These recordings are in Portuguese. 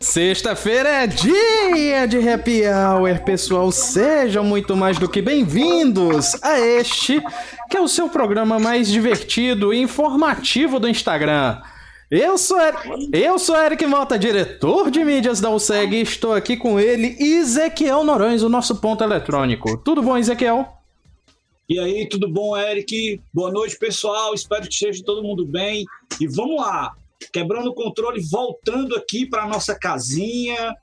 Sexta-feira é dia de happy hour, pessoal. Sejam muito mais do que bem-vindos a este, que é o seu programa mais divertido e informativo do Instagram. Eu sou, eu sou Eric Mota, diretor de mídias da USEG, e estou aqui com ele, Ezequiel Norões, o nosso ponto eletrônico. Tudo bom, Ezequiel? E aí, tudo bom, Eric? Boa noite, pessoal. Espero que esteja todo mundo bem. E vamos lá quebrando o controle, voltando aqui para nossa casinha,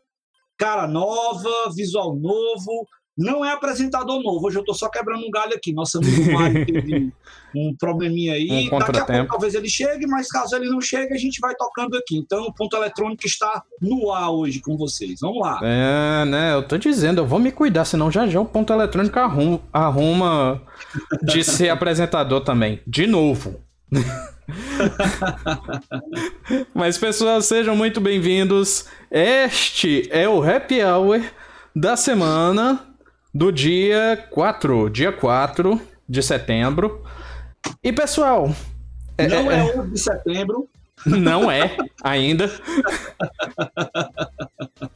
cara nova, visual novo. Não é apresentador novo, hoje eu estou só quebrando um galho aqui. Nosso amigo Mário teve um probleminha aí. Um Daqui a pouco talvez ele chegue, mas caso ele não chegue, a gente vai tocando aqui. Então o ponto eletrônico está no ar hoje com vocês. Vamos lá. É, né? Eu tô dizendo, eu vou me cuidar, senão já já o ponto eletrônico arruma, arruma de ser apresentador também. De novo. Mas, pessoal, sejam muito bem-vindos. Este é o Happy Hour da semana do dia 4, dia 4 de setembro. E, pessoal. É, não é, é 11 de setembro. Não é, ainda.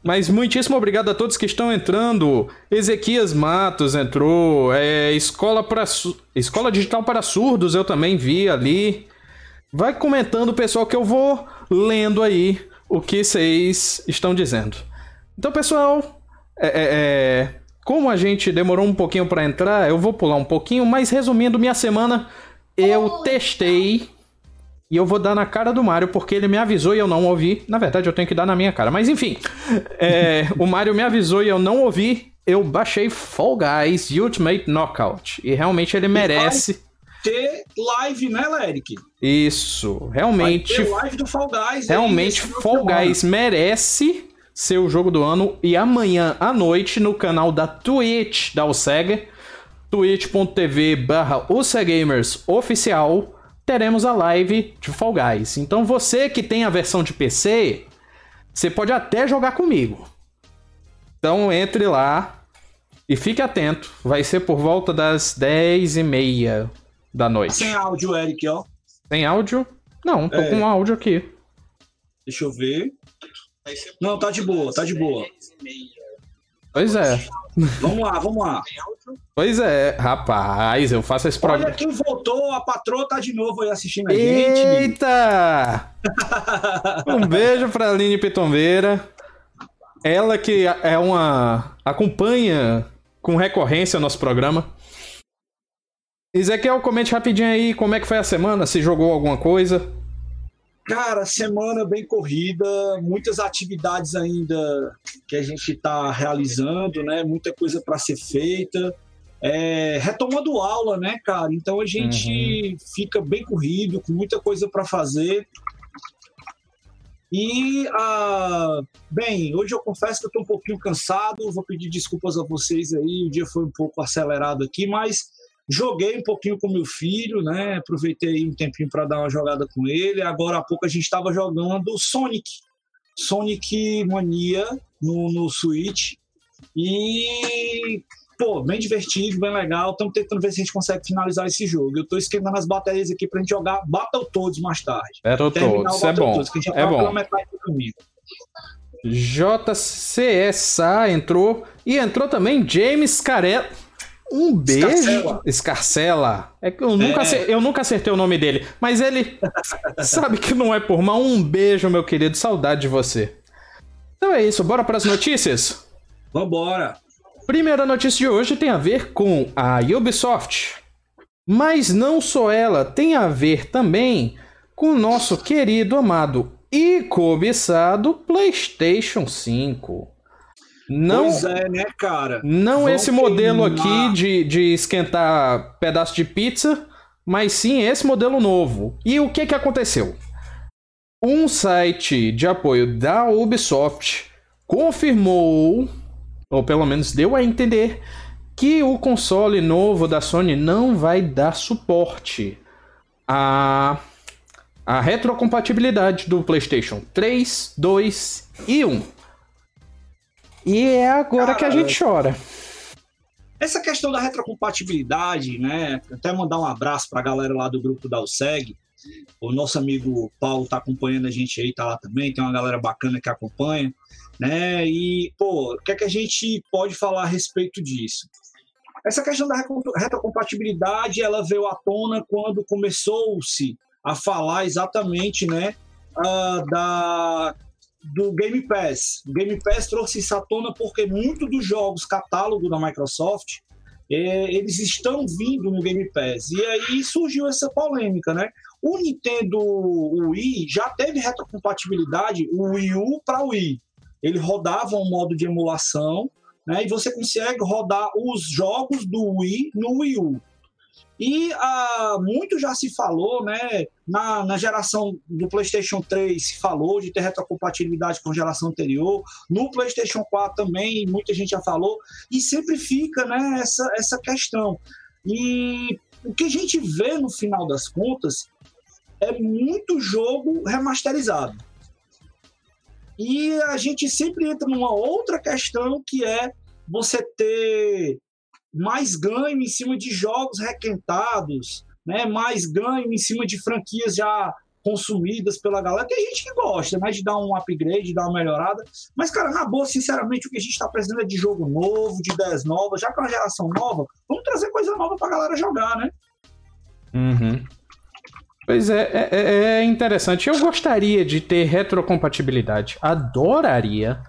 Mas muitíssimo obrigado a todos que estão entrando. Ezequias Matos entrou. É, Escola, para, Escola Digital para Surdos eu também vi ali. Vai comentando, pessoal, que eu vou lendo aí o que vocês estão dizendo. Então, pessoal, é, é, é como a gente demorou um pouquinho para entrar, eu vou pular um pouquinho, mas resumindo minha semana, eu testei e eu vou dar na cara do Mario porque ele me avisou e eu não ouvi. Na verdade, eu tenho que dar na minha cara, mas enfim, é, o Mario me avisou e eu não ouvi. Eu baixei Fall Guys Ultimate Knockout e realmente ele merece ter live, né, Leric? Isso, realmente. Live do Fall Guys. Realmente, Fall Guys merece ser o jogo do ano. E amanhã à noite, no canal da Twitch da OSEG, twitch.tv barra oficial, teremos a live de Fall Guys. Então você que tem a versão de PC, você pode até jogar comigo. Então entre lá e fique atento. Vai ser por volta das 10h30 da noite. Sem áudio, Eric, ó. Sem áudio? Não, tô é. com áudio aqui. Deixa eu ver. Não, tá de boa, tá de boa. Pois é. Vamos lá, vamos lá. Pois é, rapaz, eu faço esse programa. Olha quem voltou, a patroa tá de novo aí assistindo a gente. Eita! um beijo pra Aline Pitombeira. Ela que é uma. acompanha com recorrência o nosso programa. Ezequiel, comente rapidinho aí como é que foi a semana, se jogou alguma coisa. Cara, semana bem corrida, muitas atividades ainda que a gente está realizando, né? Muita coisa para ser feita. É, retomando aula, né, cara? Então a gente uhum. fica bem corrido, com muita coisa para fazer. E, ah, bem, hoje eu confesso que eu estou um pouquinho cansado, vou pedir desculpas a vocês aí, o dia foi um pouco acelerado aqui, mas Joguei um pouquinho com meu filho, né? Aproveitei um tempinho para dar uma jogada com ele. Agora há pouco a gente estava jogando Sonic, Sonic Mania no, no Switch. E, pô, bem divertido, bem legal. Estamos tentando ver se a gente consegue finalizar esse jogo. Eu estou esquentando as baterias aqui para a gente jogar Battletoads mais tarde. Battletoads, é bom. que já é bom. pela metade do caminho. JCSA entrou e entrou também James Carell. Um beijo. Escarcela. Escarcela. É que eu nunca, é. eu nunca acertei o nome dele. Mas ele sabe que não é por mal. Um beijo, meu querido. Saudade de você. Então é isso. Bora para as notícias? Vambora. Primeira notícia de hoje tem a ver com a Ubisoft. Mas não só ela, tem a ver também com o nosso querido, amado e cobiçado PlayStation 5. Não, pois é, né, cara? Não Vão esse modelo queimar. aqui de, de esquentar pedaço de pizza, mas sim esse modelo novo. E o que, que aconteceu? Um site de apoio da Ubisoft confirmou, ou pelo menos deu a entender, que o console novo da Sony não vai dar suporte a a retrocompatibilidade do PlayStation 3, 2 e 1. E é agora Cara, que a gente chora. Essa questão da retrocompatibilidade, né? Até mandar um abraço para a galera lá do grupo da USEG. O nosso amigo Paulo está acompanhando a gente aí, tá lá também. Tem uma galera bacana que acompanha, né? E, pô, o que é que a gente pode falar a respeito disso? Essa questão da retrocompatibilidade, ela veio à tona quando começou-se a falar exatamente, né, uh, da do Game Pass. O Game Pass trouxe isso à tona porque muitos dos jogos catálogo da Microsoft é, eles estão vindo no Game Pass. E aí surgiu essa polêmica, né? O Nintendo Wii já teve retrocompatibilidade, o Wii U para o Wii. Ele rodava um modo de emulação, né? E você consegue rodar os jogos do Wii no Wii U. E ah, muito já se falou, né? Na, na geração do PlayStation 3 se falou de ter retrocompatibilidade com a geração anterior. No PlayStation 4 também, muita gente já falou. E sempre fica né, essa, essa questão. E o que a gente vê no final das contas é muito jogo remasterizado. E a gente sempre entra numa outra questão que é você ter mais ganho em cima de jogos requentados, né? mais ganho em cima de franquias já consumidas pela galera. Tem gente que gosta, né, de dar um upgrade, de dar uma melhorada. Mas, cara, na boa, sinceramente, o que a gente está precisando é de jogo novo, de ideias novas. Já que é uma geração nova, vamos trazer coisa nova para a galera jogar, né? Uhum. Pois é, é, é, é interessante. Eu gostaria de ter retrocompatibilidade. Adoraria.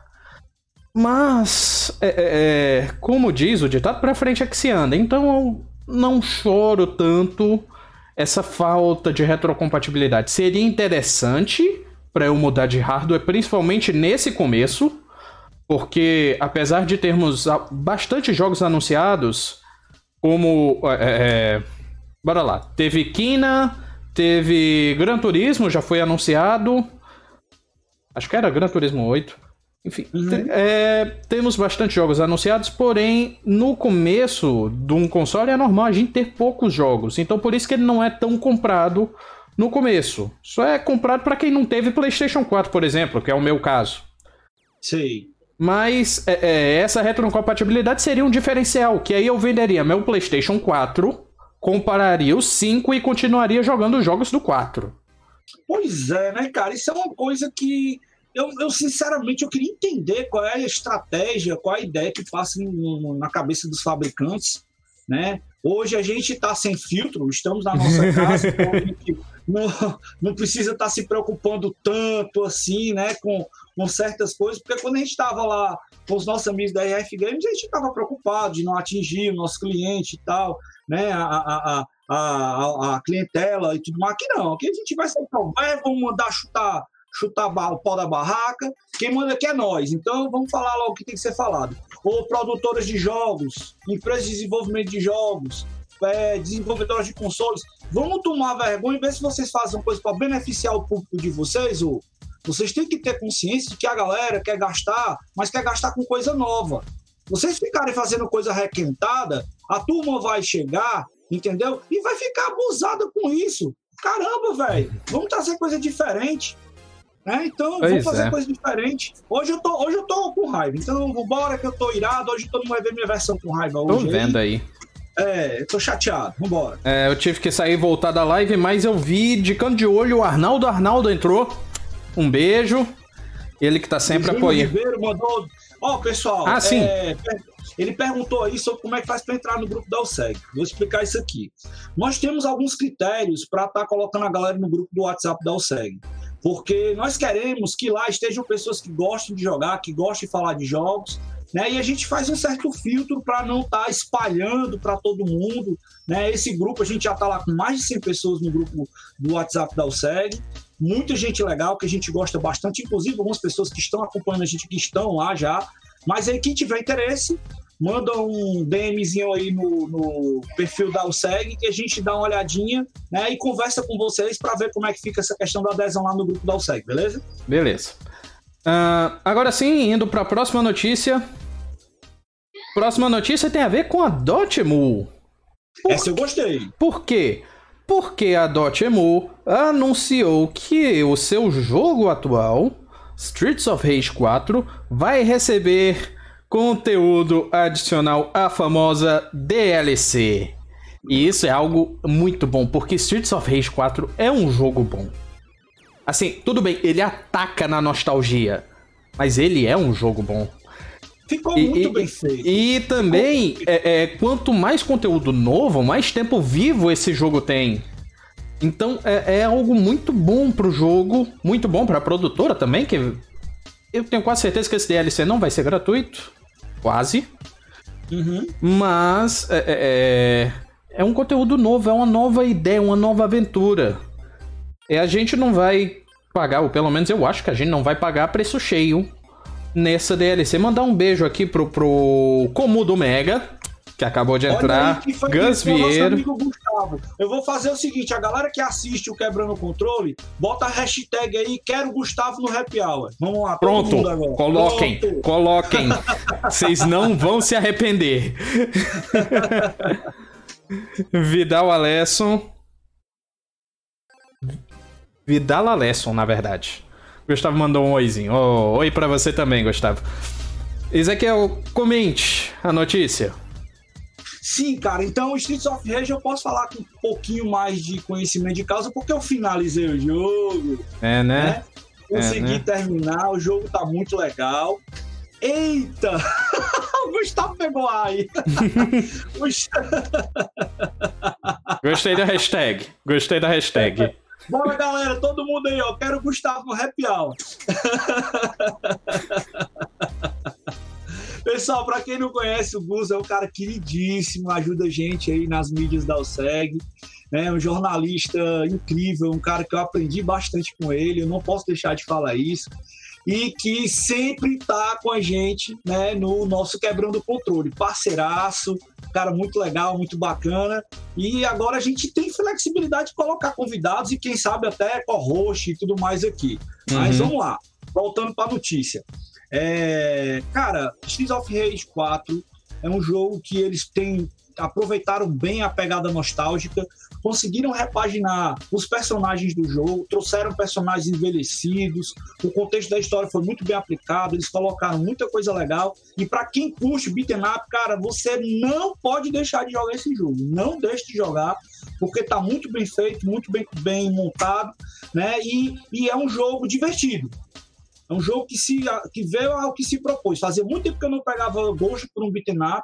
Mas, é, é, é, como diz o ditado, pra frente é que se anda. Então eu não choro tanto essa falta de retrocompatibilidade. Seria interessante para eu mudar de hardware, principalmente nesse começo, porque apesar de termos bastante jogos anunciados, como. É, é, bora lá. Teve Kina, teve Gran Turismo, já foi anunciado. Acho que era Gran Turismo 8. Enfim, uhum. é, temos bastante jogos anunciados, porém, no começo de um console é normal a gente ter poucos jogos. Então, por isso que ele não é tão comprado no começo. Só é comprado para quem não teve PlayStation 4, por exemplo, que é o meu caso. Sei. Mas é, é, essa retrocompatibilidade seria um diferencial, que aí eu venderia meu PlayStation 4, compararia o 5 e continuaria jogando os jogos do 4. Pois é, né, cara? Isso é uma coisa que eu, eu, sinceramente eu queria entender qual é a estratégia, qual é a ideia que passa na cabeça dos fabricantes, né? Hoje a gente está sem filtro, estamos na nossa casa, então a gente não, não precisa estar tá se preocupando tanto assim, né, com, com certas coisas, porque quando a gente estava lá com os nossos amigos da RF Games, a gente estava preocupado de não atingir o nosso cliente e tal, né, a, a, a, a, clientela e tudo mais. Aqui não, aqui a gente vai ser vamos mandar chutar chutar o pau da barraca. Quem manda aqui é nós. Então vamos falar logo o que tem que ser falado. Ou produtoras de jogos, empresas de desenvolvimento de jogos, é, desenvolvedoras de consoles. Vamos tomar vergonha e ver se vocês fazem coisa para beneficiar o público de vocês, ou vocês têm que ter consciência de que a galera quer gastar, mas quer gastar com coisa nova. Vocês ficarem fazendo coisa requentada, a turma vai chegar, entendeu? E vai ficar abusada com isso. Caramba, velho, vamos trazer coisa diferente. É, então, pois vamos fazer é. coisa diferente. Hoje eu, tô, hoje eu tô com raiva. Então, vambora que eu tô irado. Hoje todo mundo vai ver minha versão com raiva. Hoje, tô vendo aí. aí. É, tô chateado. Vambora. É, eu tive que sair e voltar da live, mas eu vi de canto de olho o Arnaldo. Arnaldo entrou. Um beijo. Ele que tá sempre apoiando. mandou. Ó, oh, pessoal. Ah, sim. É, ele perguntou aí sobre como é que faz para entrar no grupo da OSEG. Vou explicar isso aqui. Nós temos alguns critérios para estar tá colocando a galera no grupo do WhatsApp da OSEG porque nós queremos que lá estejam pessoas que gostem de jogar, que gostem de falar de jogos, né? E a gente faz um certo filtro para não estar tá espalhando para todo mundo, né? Esse grupo a gente já está lá com mais de 100 pessoas no grupo do WhatsApp da USEG, muita gente legal que a gente gosta bastante, inclusive algumas pessoas que estão acompanhando a gente que estão lá já. Mas aí quem tiver interesse, manda um DMzinho aí no, no perfil da USEG que a gente dá uma olhadinha né, e conversa com vocês para ver como é que fica essa questão da adesão lá no grupo da USEG, beleza? Beleza. Uh, agora sim, indo para a próxima notícia. Próxima notícia tem a ver com a Dotemu. Por... Essa eu gostei. Por quê? Porque a Dotemu anunciou que o seu jogo atual, Streets of Rage 4, vai receber conteúdo adicional, a famosa DLC. E isso é algo muito bom, porque Streets of Rage 4 é um jogo bom. Assim, tudo bem, ele ataca na nostalgia, mas ele é um jogo bom. Ficou e, muito bem feito. E também, é, é, quanto mais conteúdo novo, mais tempo vivo esse jogo tem. Então é, é algo muito bom pro jogo, muito bom pra produtora também, que eu tenho quase certeza que esse DLC não vai ser gratuito. Quase. Uhum. Mas é, é, é, um conteúdo novo, é uma nova ideia, uma nova aventura. E a gente não vai pagar, ou pelo menos eu acho que a gente não vai pagar preço cheio nessa DLC. Mandar um beijo aqui pro, pro Comudo Mega, que acabou de entrar. Aí, Gus Vieira. Eu vou fazer o seguinte: a galera que assiste o Quebrando o Controle, bota a hashtag aí, quero Gustavo no Happy Hour. Vamos lá, Pronto, coloquem, Pronto. coloquem. Vocês não vão se arrepender. Vidal Alesson. Vidal Alesson, na verdade. Gustavo mandou um oizinho. Oh, oi para você também, Gustavo. Ezequiel, comente a notícia. Sim, cara. Então, Streets of Rage eu posso falar com um pouquinho mais de conhecimento de causa, porque eu finalizei o jogo. É, né? né? Consegui é, né? terminar, o jogo tá muito legal. Eita! o Gustavo pegou aí. Gostei da hashtag. Gostei da hashtag. Bora, galera, todo mundo aí, ó. Quero o Gustavo no Happy Hour. Pessoal, para quem não conhece, o Gus é um cara queridíssimo, ajuda a gente aí nas mídias da OSEG. É um jornalista incrível, um cara que eu aprendi bastante com ele, eu não posso deixar de falar isso. E que sempre tá com a gente né, no nosso Quebrando o Controle. Parceiraço, cara muito legal, muito bacana. E agora a gente tem flexibilidade de colocar convidados e quem sabe até co-host e tudo mais aqui. Uhum. Mas vamos lá, voltando para a notícia. É, cara, Streets of Rage 4 é um jogo que eles têm aproveitaram bem a pegada nostálgica, conseguiram repaginar os personagens do jogo, trouxeram personagens envelhecidos, o contexto da história foi muito bem aplicado, eles colocaram muita coisa legal. E para quem curte beat'em up, cara, você não pode deixar de jogar esse jogo, não deixe de jogar, porque tá muito bem feito, muito bem, bem montado, né? E, e é um jogo divertido. É um jogo que, se, que veio ao que se propôs. Fazia muito tempo que eu não pegava gosto por um beat'em up.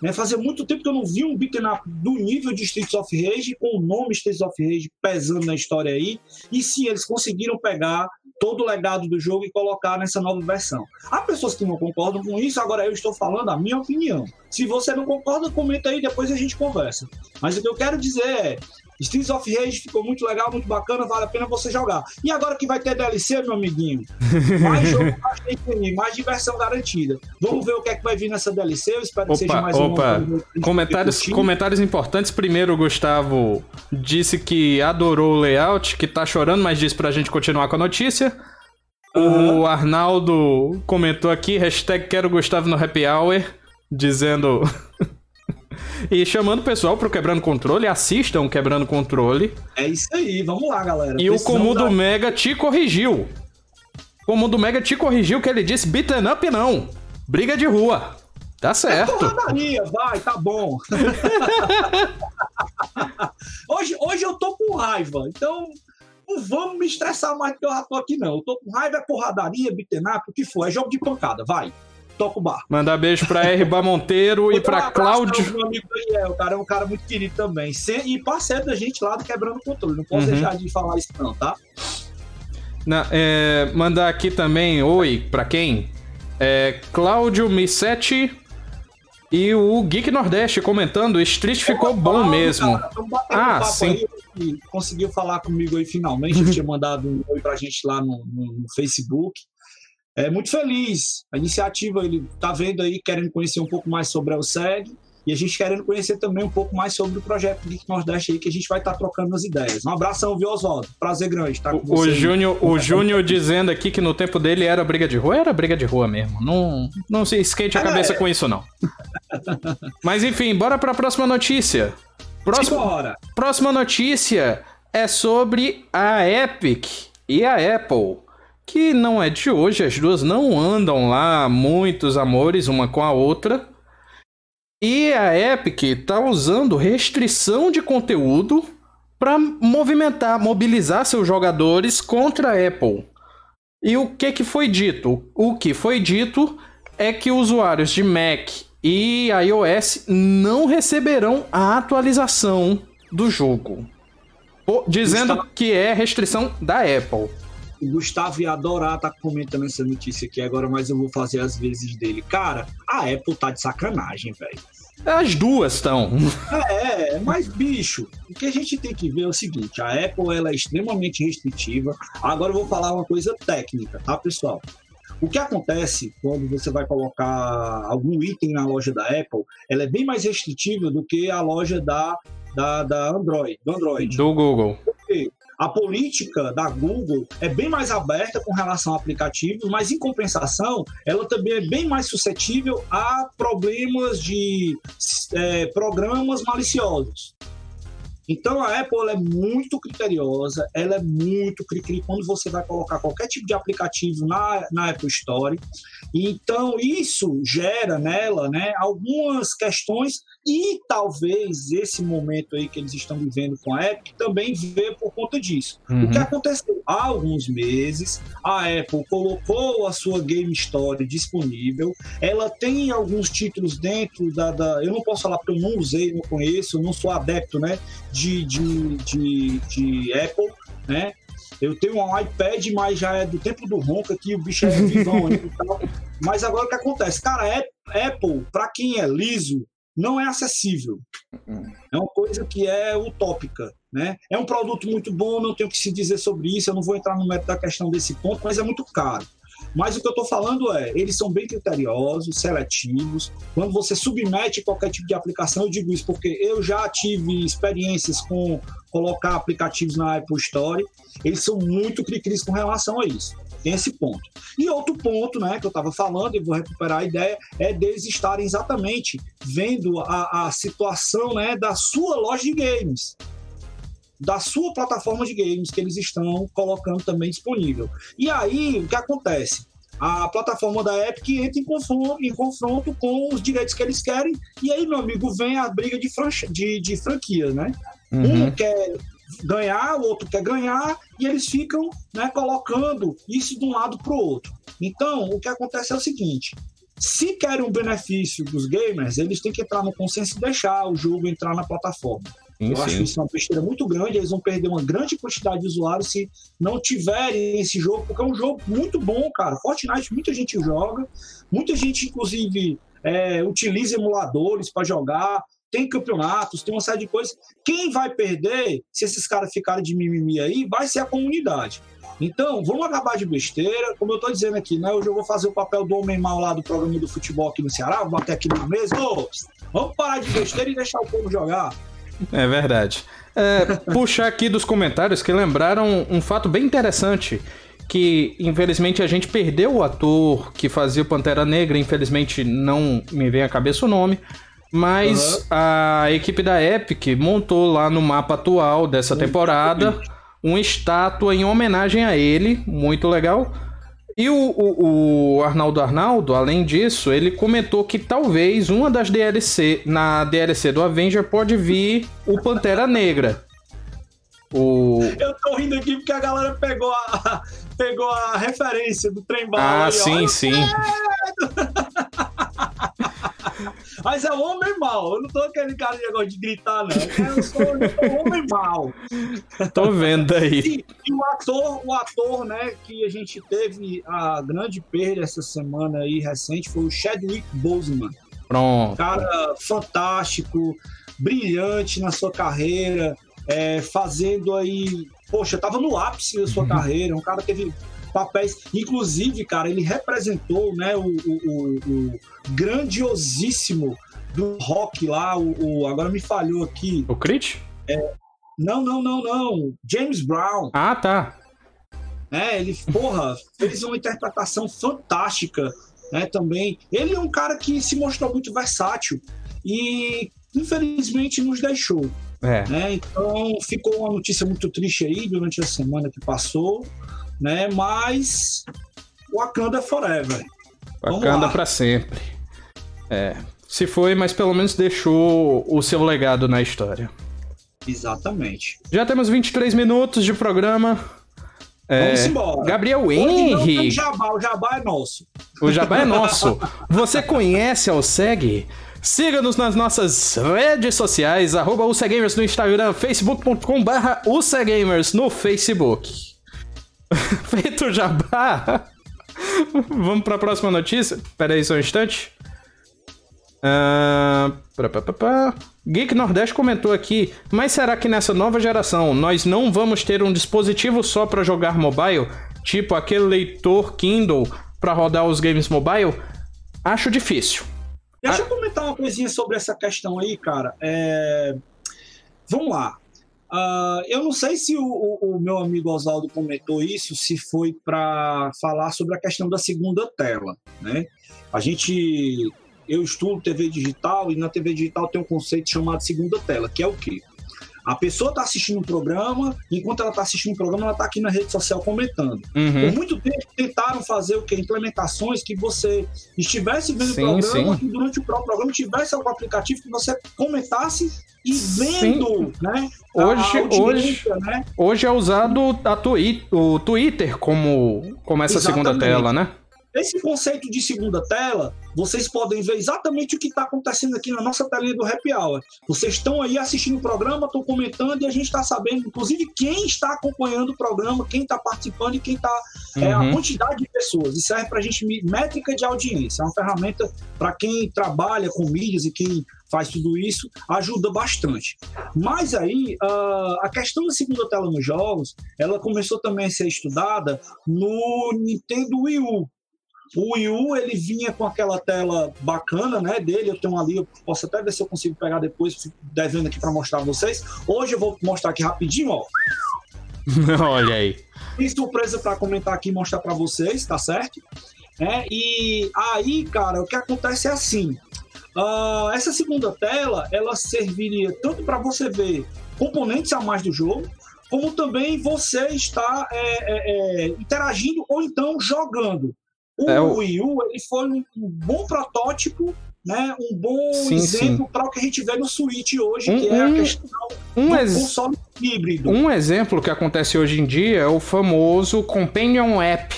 Né? Fazia muito tempo que eu não vi um beat'em up do nível de Streets of Rage, com o nome Streets of Rage pesando na história aí. E sim, eles conseguiram pegar todo o legado do jogo e colocar nessa nova versão. Há pessoas que não concordam com isso, agora eu estou falando a minha opinião. Se você não concorda, comenta aí, depois a gente conversa. Mas o que eu quero dizer é, Streets of Rage ficou muito legal, muito bacana, vale a pena você jogar. E agora que vai ter DLC, meu amiguinho, mais jogo mais, mais diversão garantida. Vamos ver o que é que vai vir nessa DLC. Eu espero opa, que seja mais opa. um. Comentários, comentários importantes. Primeiro, o Gustavo disse que adorou o layout, que tá chorando, mas disse pra gente continuar com a notícia. Uhum. O Arnaldo comentou aqui, hashtag quero Gustavo no Happy Hour, dizendo e chamando o pessoal pro Quebrando Controle, assistam Quebrando Controle. É isso aí, vamos lá, galera. E o Comudo dar... Mega te corrigiu. O Comudo Mega te corrigiu que ele disse beaten up não, briga de rua. Tá certo. É porradaria, vai, tá bom. hoje, hoje eu tô com raiva, então não vamos me estressar mais do que eu já tô aqui, não. Eu tô com raiva, é porradaria, beaten up, o que for, é jogo de pancada, vai toca o bar. Mandar beijo pra R. Monteiro e pra Cláudio. Meu amigo Daniel, o cara é um cara muito querido também. E parceiro da gente lá do Quebrando o Controle. Não posso uhum. deixar de falar isso, não, tá? Na, é, mandar aqui também, oi, pra quem? É, Cláudio Missetti e o Geek Nordeste comentando, o Street ficou bom mesmo. Cara, ah, sim. Aí, conseguiu falar comigo aí finalmente, tinha mandado um oi pra gente lá no, no, no Facebook é, muito feliz. A iniciativa, ele está vendo aí, querendo conhecer um pouco mais sobre a OSEG e a gente querendo conhecer também um pouco mais sobre o projeto Geek Nordeste aí, que a gente vai estar tá trocando as ideias. Um abração, viu, Oswaldo? Prazer grande estar com o, você. O Júnior, o Júnior dizendo aqui que no tempo dele era briga de rua, era briga de rua mesmo. Não, não se esquente a cabeça é. com isso, não. Mas enfim, bora para a próxima notícia. Próxima, próxima notícia é sobre a Epic e a Apple que não é de hoje, as duas não andam lá muitos amores uma com a outra. E a Epic tá usando restrição de conteúdo para movimentar, mobilizar seus jogadores contra a Apple. E o que que foi dito? O que foi dito é que usuários de Mac e iOS não receberão a atualização do jogo. Dizendo que é restrição da Apple. O Gustavo ia adorar estar tá comentando essa notícia aqui agora, mas eu vou fazer as vezes dele. Cara, a Apple tá de sacanagem, velho. As duas estão. É, mas bicho, o que a gente tem que ver é o seguinte: a Apple ela é extremamente restritiva. Agora eu vou falar uma coisa técnica, tá, pessoal? O que acontece quando você vai colocar algum item na loja da Apple, ela é bem mais restritiva do que a loja da, da, da Android, do Android. Do Google. Porque a política da Google é bem mais aberta com relação a aplicativos, mas em compensação, ela também é bem mais suscetível a problemas de é, programas maliciosos. Então a Apple é muito criteriosa, ela é muito cri-cri quando você vai colocar qualquer tipo de aplicativo na, na Apple Store. Então isso gera nela né, algumas questões e talvez esse momento aí que eles estão vivendo com a Apple também veio por conta disso. Uhum. O que aconteceu? Há alguns meses, a Apple colocou a sua Game Store disponível. Ela tem alguns títulos dentro da. da eu não posso falar porque eu não usei, não conheço, não sou adepto né, de, de, de, de Apple, né? Eu tenho um iPad, mas já é do tempo do ronco aqui, o bicho é vivão e tal. Mas agora o que acontece? Cara, Apple, para quem é liso, não é acessível. É uma coisa que é utópica. Né? É um produto muito bom, não tenho o que se dizer sobre isso, eu não vou entrar no mérito da questão desse ponto, mas é muito caro. Mas o que eu estou falando é, eles são bem criteriosos, seletivos. Quando você submete qualquer tipo de aplicação, eu digo isso porque eu já tive experiências com colocar aplicativos na Apple Store. Eles são muito cri-cris com relação a isso. Tem esse ponto. E outro ponto, né, que eu estava falando, e vou recuperar a ideia, é deles estarem exatamente vendo a, a situação né, da sua loja de games da sua plataforma de games que eles estão colocando também disponível. E aí, o que acontece? A plataforma da Epic entra em confronto, em confronto com os direitos que eles querem, e aí, meu amigo, vem a briga de, de, de franquia, né? Uhum. Um quer ganhar, o outro quer ganhar, e eles ficam né, colocando isso de um lado para o outro. Então, o que acontece é o seguinte: se querem um benefício dos gamers, eles têm que entrar no consenso e deixar o jogo entrar na plataforma. Sim, eu sim. acho isso uma besteira muito grande. Eles vão perder uma grande quantidade de usuários se não tiverem esse jogo, porque é um jogo muito bom, cara. Fortnite, muita gente joga, muita gente, inclusive, é, utiliza emuladores para jogar. Tem campeonatos, tem uma série de coisas. Quem vai perder, se esses caras ficarem de mimimi aí, vai ser a comunidade. Então, vamos acabar de besteira. Como eu estou dizendo aqui, né? Hoje eu vou fazer o papel do homem mal lá do programa do futebol aqui no Ceará. Vou bater aqui na mesa. Ô, vamos parar de besteira e deixar o povo jogar. É verdade. É, puxar aqui dos comentários que lembraram um fato bem interessante. Que infelizmente a gente perdeu o ator que fazia o Pantera Negra, infelizmente não me vem à cabeça o nome. Mas uhum. a equipe da Epic montou lá no mapa atual dessa temporada uma estátua em homenagem a ele, muito legal. E o, o, o, Arnaldo Arnaldo, além disso, ele comentou que talvez uma das DLC, na DLC do Avenger, pode vir o Pantera Negra. O... Eu tô rindo aqui porque a galera pegou a, pegou a referência do trem bala. Ah, sim, sim. Mas é homem mal. Eu não tô aquele cara de negócio de gritar, não. Eu sou, homem mal. Tô vendo aí. E, e, o ator, o ator, né, que a gente teve a grande perda essa semana aí recente foi o Chadwick Boseman. Pronto. Cara fantástico, brilhante na sua carreira, é, fazendo aí. Poxa, tava no ápice da sua uhum. carreira, um cara que teve papéis. Inclusive, cara, ele representou né, o, o, o grandiosíssimo do rock lá, o, o, agora me falhou aqui. O Crit? É, não, não, não, não. James Brown. Ah, tá. É, ele, porra, fez uma interpretação fantástica, né, também. Ele é um cara que se mostrou muito versátil e, infelizmente, nos deixou. É. Né? Então, ficou uma notícia muito triste aí durante a semana que passou. Né? Mas Wakanda Forever. Wakanda para sempre. É, se foi, mas pelo menos deixou o seu legado na história. Exatamente. Já temos 23 minutos de programa. É, Vamos embora. Gabriel Henry. O jabá, o jabá é nosso. O jabá é nosso. Você conhece a Segue? Siga-nos nas nossas redes sociais, arroba UCGamers no Instagram, facebook.com barra UCGamers no Facebook. Feito o jabá, vamos para a próxima notícia? Espera aí só um instante. Uh, Geek Nordeste comentou aqui, mas será que nessa nova geração nós não vamos ter um dispositivo só para jogar mobile, tipo aquele leitor Kindle para rodar os games mobile? Acho difícil. Deixa eu comentar uma coisinha sobre essa questão aí, cara. É... Vamos lá. Uh, eu não sei se o, o, o meu amigo Oswaldo comentou isso, se foi para falar sobre a questão da segunda tela, né? A gente eu estudo TV digital e na TV digital tem um conceito chamado segunda tela, que é o quê? A pessoa está assistindo um programa, enquanto ela está assistindo um programa, ela está aqui na rede social comentando. Uhum. Por muito tempo tentaram fazer o quê? Implementações que você estivesse vendo sim, o programa sim. e durante o próprio programa tivesse algum aplicativo que você comentasse e vendo, sim. né? Hoje, hoje, né? hoje é usado a twi o Twitter como, como essa Exatamente. segunda tela, né? Esse conceito de segunda tela, vocês podem ver exatamente o que está acontecendo aqui na nossa telinha do Happy Hour. Vocês estão aí assistindo o programa, estão comentando e a gente está sabendo, inclusive, quem está acompanhando o programa, quem está participando e quem está. Uhum. É, a uhum. quantidade de pessoas. E serve para a gente métrica de audiência. É uma ferramenta para quem trabalha com mídias e quem faz tudo isso, ajuda bastante. Mas aí, uh, a questão da segunda tela nos jogos, ela começou também a ser estudada no Nintendo Wii U. O Wii U, ele vinha com aquela tela bacana, né, dele, eu tenho ali, eu posso até ver se eu consigo pegar depois, fico devendo aqui para mostrar vocês. Hoje eu vou mostrar aqui rapidinho, ó. Olha aí. Tem surpresa para comentar aqui e mostrar para vocês, tá certo? É, e aí, cara, o que acontece é assim, uh, essa segunda tela, ela serviria tanto para você ver componentes a mais do jogo, como também você está é, é, é, interagindo ou então jogando. O é, Wii U ele foi um, bom protótipo né, um bom sim, exemplo para o que a gente vê no Switch hoje, um, que é a questão um, do console híbrido. Um exemplo que acontece hoje em dia é o famoso Companion App,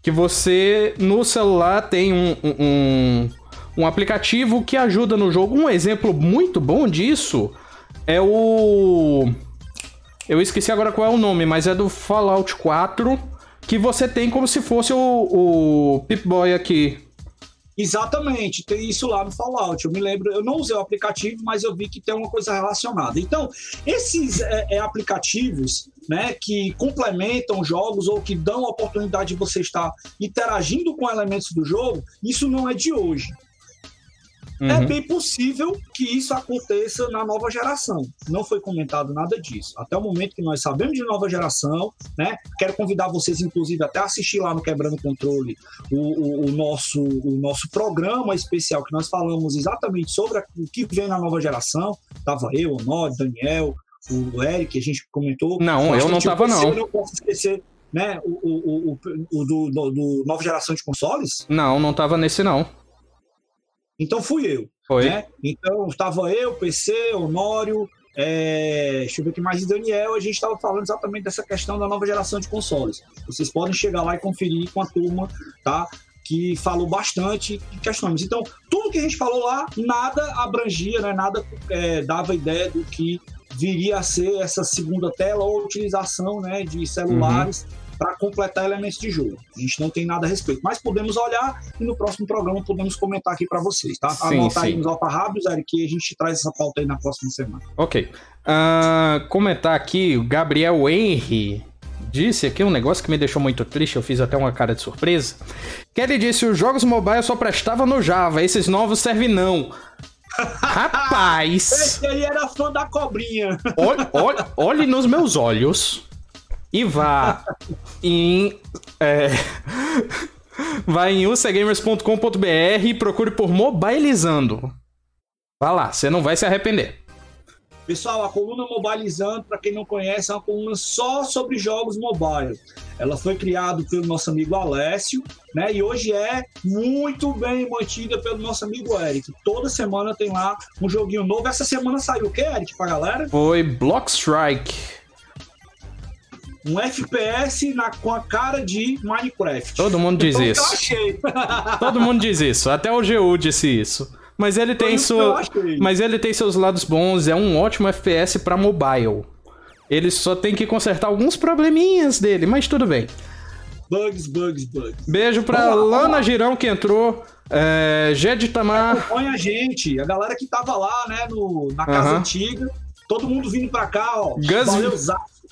que você no celular tem um, um, um aplicativo que ajuda no jogo. Um exemplo muito bom disso é o... Eu esqueci agora qual é o nome, mas é do Fallout 4 que você tem como se fosse o, o Pip-Boy aqui. Exatamente, tem isso lá no Fallout. Eu me lembro, eu não usei o aplicativo, mas eu vi que tem uma coisa relacionada. Então, esses é, é, aplicativos né, que complementam jogos ou que dão a oportunidade de você estar interagindo com elementos do jogo, isso não é de hoje. É uhum. É bem possível que isso aconteça na nova geração. Não foi comentado nada disso. Até o momento que nós sabemos de nova geração, né? Quero convidar vocês, inclusive, até assistir lá no Quebrando Controle o, o, o, nosso, o nosso programa especial que nós falamos exatamente sobre a, o que vem na nova geração. Tava eu, o Nod, Daniel, o Eric, a gente comentou. Não, eu não tava, não. Eu não posso esquecer né, o, o, o, o do, do, do, nova geração de consoles? Não, não tava nesse não. Então fui eu. Foi. Né? Então estava eu, PC, Honório, é, deixa eu ver aqui mais Daniel, a gente estava falando exatamente dessa questão da nova geração de consoles. Vocês podem chegar lá e conferir com a turma, tá? Que falou bastante de questões. Então, tudo que a gente falou lá, nada abrangia, né? nada é, dava ideia do que viria a ser essa segunda tela ou utilização né, de celulares uhum para completar elementos de jogo. A gente não tem nada a respeito, mas podemos olhar e no próximo programa podemos comentar aqui para vocês, tá? Sim, Anotar sim. aí nos alfarrábios, Eric, que a gente traz essa pauta aí na próxima semana. Ok. Uh, comentar aqui, o Gabriel Henry disse aqui um negócio que me deixou muito triste, eu fiz até uma cara de surpresa. Que ele disse: os jogos mobile só prestavam no Java, esses novos servem não. Rapaz! Esse aí era fã da cobrinha. Olhe, olhe, olhe nos meus olhos e vá em. É, vá em usagamers.com.br e procure por Mobilizando. Vá lá, você não vai se arrepender. Pessoal, a coluna Mobilizando, para quem não conhece, é uma coluna só sobre jogos mobile. Ela foi criada pelo nosso amigo Alessio, né? E hoje é muito bem mantida pelo nosso amigo Eric. Toda semana tem lá um joguinho novo. Essa semana saiu o que, Eric, pra galera? Foi Block Strike. Um FPS na, com a cara de Minecraft. Todo mundo diz Então, isso. Eu achei. Todo mundo diz isso. Até o GU disse isso. Mas ele tem sua, mas ele tem seus lados bons. É um ótimo FPS pra mobile. Ele só tem que consertar alguns probleminhas dele, mas tudo bem. bugs, bugs, bugs. Beijo pra Vamos lá, vamos Lana lá. Girão que entrou. É, Jed Tamar. Acompanha a gente, a galera que tava lá, né, no, na casa Aham. antiga. Todo mundo vindo pra cá, ó. Gus- Valeu.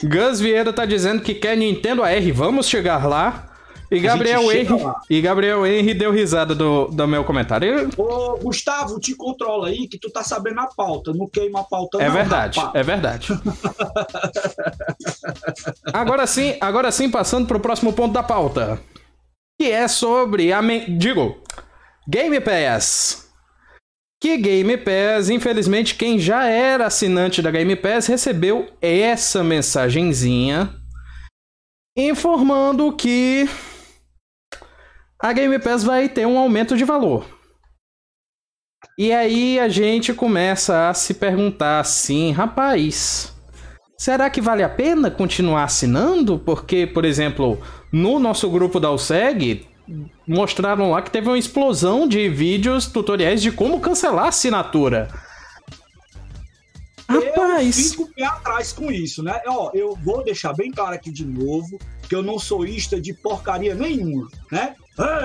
Gus Vieira tá dizendo que quer Nintendo AR. Vamos chegar lá. E Gabriel Henry, lá. e Gabriel Henry deu risada do, do meu comentário. Ô, Gustavo, te controla aí que tu tá sabendo a pauta. Não queima a pauta, É não, verdade, rapaz. é verdade. agora sim, agora sim, passando pro próximo ponto da pauta. Que é sobre a. men- Digo, Game Pass. Que Game Pass, infelizmente, quem já era assinante da Game Pass recebeu essa mensagenzinha informando que a Game Pass vai ter um aumento de valor. E aí a gente começa a se perguntar assim, rapaz, será que vale a pena continuar assinando? Porque, por exemplo, no nosso grupo da USEG, mostraram lá que teve uma explosão de vídeos tutoriais de como cancelar a assinatura. Eu Rapaz, fico pé atrás com isso, né? Ó, eu vou deixar bem claro aqui de novo que eu não sou ista de porcaria nenhuma, né?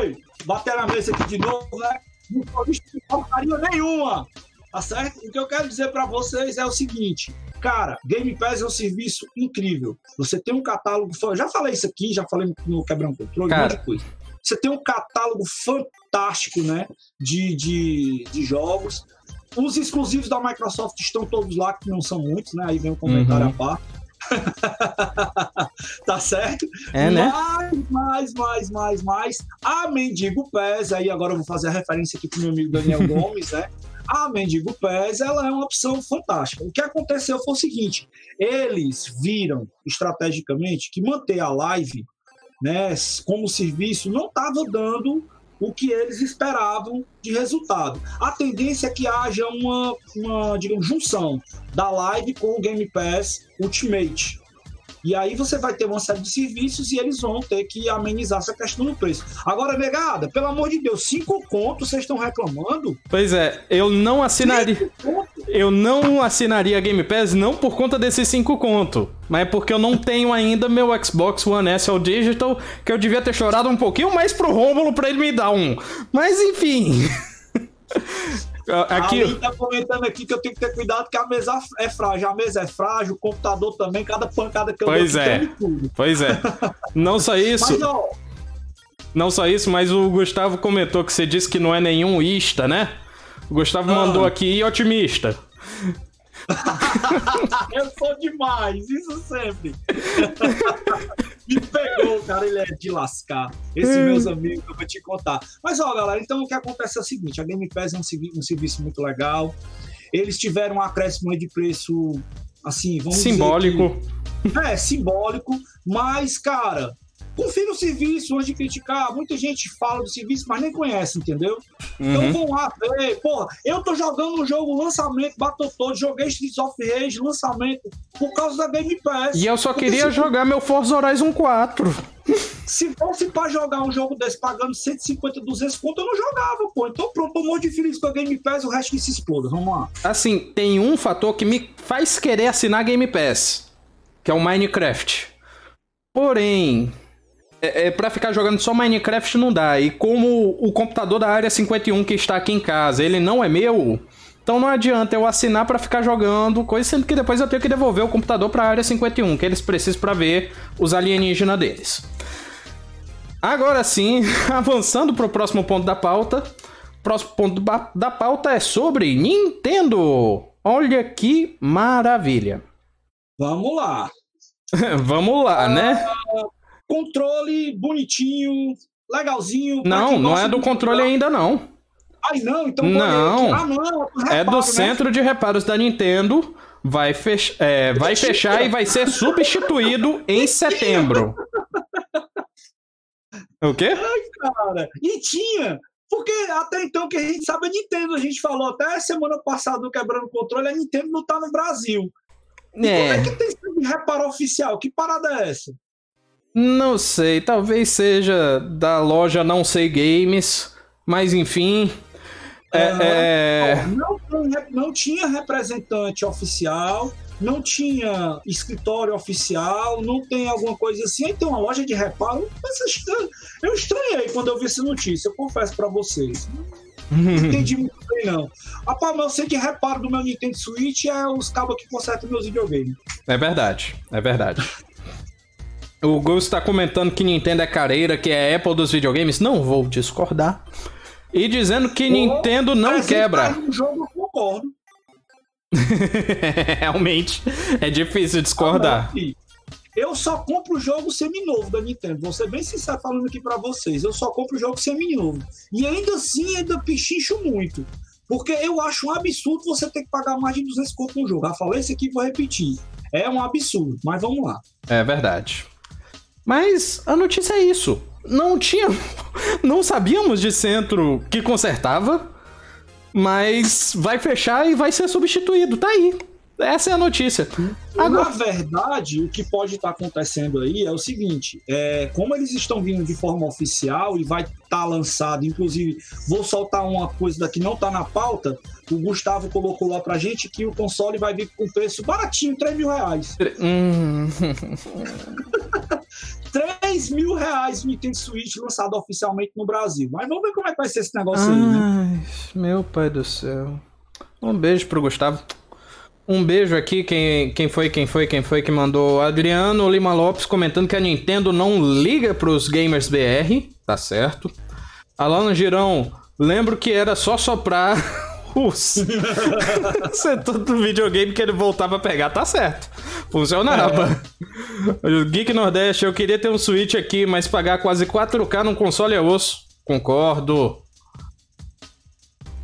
Ei, bater na mesa aqui de novo, né? Não sou ista de porcaria nenhuma, tá certo? O que eu quero dizer pra vocês é o seguinte, cara, Game Pass é um serviço incrível. Você tem um catálogo, eu já falei isso aqui, já falei no Quebrando Controle, um Cara. monte de coisa. Você tem um catálogo fantástico, né? De, de, de jogos. Os exclusivos da Microsoft estão todos lá, que não são muitos, né? Aí vem um comentário Uhum. à parte. tá certo? é, né? Mais, mais, mais, mais, mais. A Mendigo Pés, aí agora eu vou fazer a referência aqui pro meu amigo Daniel Gomes, né? A Mendigo Pés, ela é uma opção fantástica. O que aconteceu foi o seguinte: eles viram estrategicamente que manter a live, né, como serviço, não estava dando o que eles esperavam de resultado. A tendência é que haja uma, uma digamos, junção da live com o Game Pass Ultimate. E aí você vai ter uma série de serviços e eles vão ter que amenizar essa questão do preço. Agora, negada, pelo amor de Deus, cinco contos vocês estão reclamando? Pois é, eu não assinaria. Cinco contos? Eu não assinaria a Game Pass não por conta desses 5 conto, mas é porque eu não tenho ainda meu Xbox One S ao Digital, que eu devia ter chorado um pouquinho mais pro Rômulo pra ele me dar um. Mas enfim. Aqui, Ali tá comentando aqui que eu tenho que ter cuidado que a mesa é frágil. A mesa é frágil, o computador também, cada pancada que eu Pois dou é. tudo. pois é. Não só isso, Mas, ó, não só isso, mas o Gustavo comentou que você disse que não é nenhum ista, né? O Gustavo Ah. mandou aqui otimista. eu sou demais, isso sempre. Me pegou, cara, ele é de lascar. Esses Hum. meus amigos, eu vou te contar. Mas, ó, galera, então o que acontece é o seguinte: a Game Pass é um, um serviço muito legal. Eles tiveram um acréscimo de preço, assim, vamos dizer que- Simbólico. É, simbólico, mas, cara, confira o serviço antes de criticar. Muita gente fala do serviço, mas nem conhece, entendeu? Então Uhum. vão lá ver. Porra, eu tô jogando um jogo lançamento, Battletoads, joguei Streets of Rage, lançamento, por causa da Game Pass. E eu só Porque queria se- jogar meu Forza Horizon 4. Se fosse pra jogar um jogo desse pagando 150, 200 conto, eu não jogava, pô. Então pronto, tô muito feliz com a Game Pass, o resto que se exploda. Vamos lá. Assim, tem um fator que me faz querer assinar Game Pass, que é o Minecraft. Porém, é, é, para ficar jogando só Minecraft não dá. E como o computador da área 51 que está aqui em casa, ele não é meu, então não adianta eu assinar pra ficar jogando coisa, sendo que depois eu tenho que devolver o computador pra área 51, que eles precisam pra ver os alienígenas deles. Agora sim, avançando pro próximo ponto da pauta. Próximo ponto da pauta é sobre Nintendo. Olha que maravilha. Vamos lá. Vamos lá, né? Controle bonitinho, legalzinho. Não, não é do controle ainda não. Ai, não, então Não. Ah, não, É do reparo, né? centro de reparos da Nintendo, vai, fech é, vai fechar e vai ser substituído em setembro. O quê? Ai, cara. E tinha. Porque até então que a gente sabe a Nintendo, a gente falou até semana passada no Quebrando Controle, a Nintendo não tá no Brasil. E É. Como é que tem esse reparo oficial? Que parada é essa? Não sei, talvez seja da loja Não Sei Games, mas enfim. É, é, Não, não, não tinha representante oficial, não tinha escritório oficial, não tem alguma coisa assim. Tem uma loja de reparo. Mas eu estra- Eu estranhei quando eu vi essa notícia, eu confesso pra vocês. Não entendi muito bem, não. Rapaz, mas eu sei que reparo do meu Nintendo Switch é os cabos que consertam meus videogames. é verdade, é verdade. O Ghost tá comentando que Nintendo é careira, que é a Apple dos videogames. Não vou discordar. E dizendo que Nintendo não quebra. No jogo, eu concordo. Realmente, é difícil discordar. Eu só compro o jogo seminovo da Nintendo. Vou ser bem sincero falando aqui pra vocês. Eu só compro o jogo seminovo. E ainda assim, ainda pichincho muito. Porque eu acho um absurdo você ter que pagar mais de 200 conto no jogo. Já falei isso aqui e vou repetir. É um absurdo, mas vamos lá. É verdade. Mas a notícia é isso. Não tinha. Não sabíamos de centro que consertava. Mas vai fechar e vai ser substituído. Tá aí. Essa é a notícia. Na Agora. verdade, o que pode estar acontecendo aí é o seguinte: é, como eles estão vindo de forma oficial e vai estar lançado, inclusive, vou soltar uma coisa daqui, não está na pauta. O Gustavo colocou lá pra gente que o console vai vir com preço baratinho, 3 mil reais. Hum, 3 mil reais o Nintendo Switch lançado oficialmente no Brasil. Mas vamos ver como é que vai ser esse negócio aí, né? Ai, meu pai do céu. Um beijo pro Gustavo. Um beijo aqui, quem, quem foi, quem foi, quem foi que mandou? Adriano Lima Lopes comentando que a Nintendo não liga pros gamers BR, tá certo. Alana Girão, lembro que era só soprar os setor do videogame que ele voltava a pegar, tá certo. Funcionava. O Geek Nordeste, eu queria ter um Switch aqui, mas pagar quase 4K num console é osso. Concordo.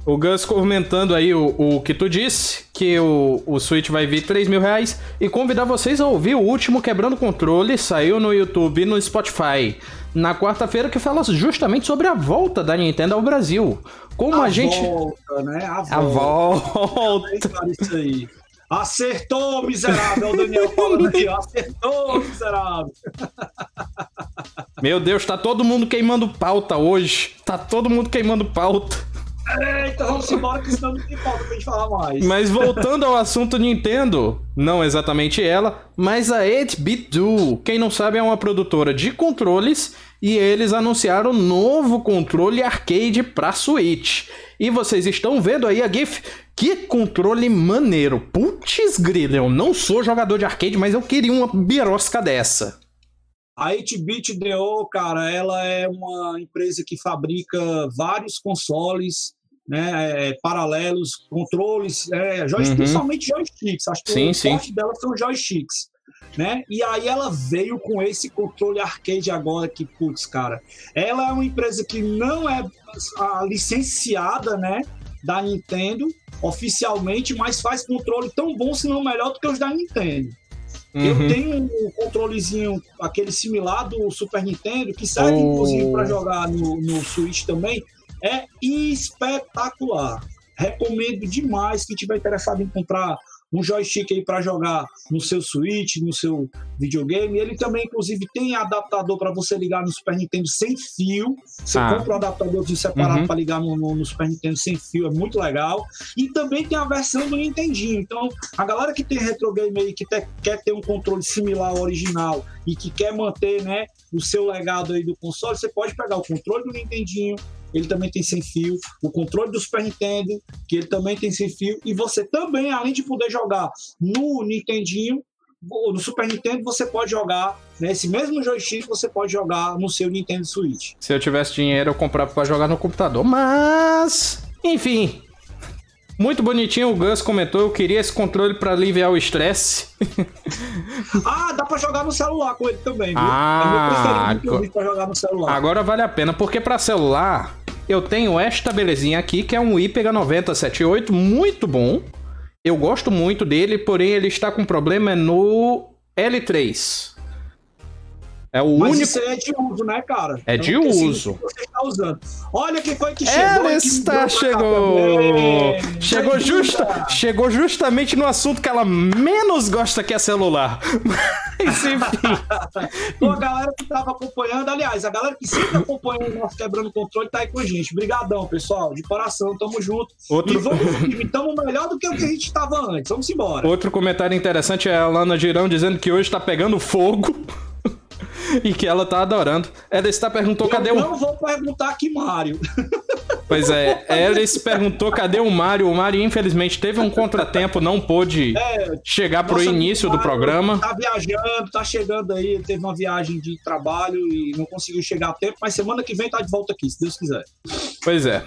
O Gus comentando aí o, o que tu disse, que o, o Switch vai vir 3 mil reais. E convidar vocês a ouvir o último Quebrando Controle, saiu no YouTube e no Spotify. Na quarta-feira, que fala justamente sobre a volta da Nintendo ao Brasil. Como a, gente. volta, né? A volta. A volta. Isso aí. Acertou, miserável, Daniel falando aqui, acertou, miserável. Meu Deus, tá todo mundo queimando pauta hoje. Tá todo mundo queimando pauta. Eita, vamos embora, que senão não tem falta pra gente falar mais. Mas voltando ao assunto Nintendo, não exatamente ela, mas a 8-Bit Duo. Quem não sabe é uma produtora de controles e eles anunciaram um novo controle arcade pra Switch. E vocês estão vendo aí a GIF. Que controle maneiro. Putz grila, eu não sou jogador de arcade, mas eu queria uma birosca dessa. A 8-Bit DO, cara, ela é uma empresa que fabrica vários consoles né, é, paralelos, controles, é, joy- Uhum. principalmente joysticks. Acho que Sim, o sim. forte dela são joysticks. Né? E aí ela veio com esse controle arcade agora que, putz, cara, ela é uma empresa que não é a, licenciada, né, da Nintendo oficialmente, mas faz controle tão bom, se não melhor do que os da Nintendo. Eu Uhum. tenho um controlezinho, aquele similar do Super Nintendo, que serve Oh. inclusive para jogar no, no Switch também. É espetacular. Recomendo demais quem tiver interessado em comprar um joystick aí para jogar no seu Switch, no seu videogame. Ele também, inclusive, tem adaptador para você ligar no Super Nintendo sem fio. Você Ah. compra um adaptadorzinho separado Uhum. para ligar no, no- no Super Nintendo sem fio, é muito legal. E também tem a versão do Nintendinho. Então, a galera que tem retro game aí, que te- quer ter um controle similar ao original e que quer manter né, o seu legado aí do console, você pode pegar o controle do Nintendinho, ele também tem sem fio, o controle do Super Nintendo, que ele também tem sem fio, e você também, além de poder jogar no Nintendinho, no Super Nintendo, você pode jogar, nesse mesmo joystick, você pode jogar no seu Nintendo Switch. Se eu tivesse dinheiro, eu comprava pra jogar no computador. Mas, enfim. Muito bonitinho o Gus comentou, eu queria esse controle pra aliviar o estresse. Ah, dá pra jogar no celular com ele também, viu? Ah, é meu pra jogar no celular. Agora vale a pena, porque pra celular eu tenho esta belezinha aqui, que é um IPEGA 9078, muito bom. Eu gosto muito dele, porém ele está com problema no L3. É o Mas único. isso aí é de uso, né, cara? É de assim, uso. você está usando. Olha quem foi que chegou. Ela está, chegou! Chegou, Bem-vinda! justa, chegou justamente no assunto que ela menos gosta, que é celular. Mas enfim. Então, a galera que tava acompanhando, aliás, a galera que sempre acompanha o nosso Quebrando Controle tá aí com a gente. Obrigadão, pessoal. De coração, tamo junto. Outro- E vamos tamo melhor do que o que a gente tava antes. Vamos embora. Outro comentário interessante é a Lana Girão dizendo que hoje tá pegando fogo. e que ela tá adorando. Alice perguntou cadê Eu o. não vou perguntar aqui, Mário. Pois é, Alice perguntou cadê o Mário. O Mário, infelizmente, teve um contratempo, não pôde chegar pro Nosso início do programa. Tá viajando, tá chegando aí. Teve uma viagem de trabalho e não conseguiu chegar a tempo, mas semana que vem tá de volta aqui, se Deus quiser. Pois é.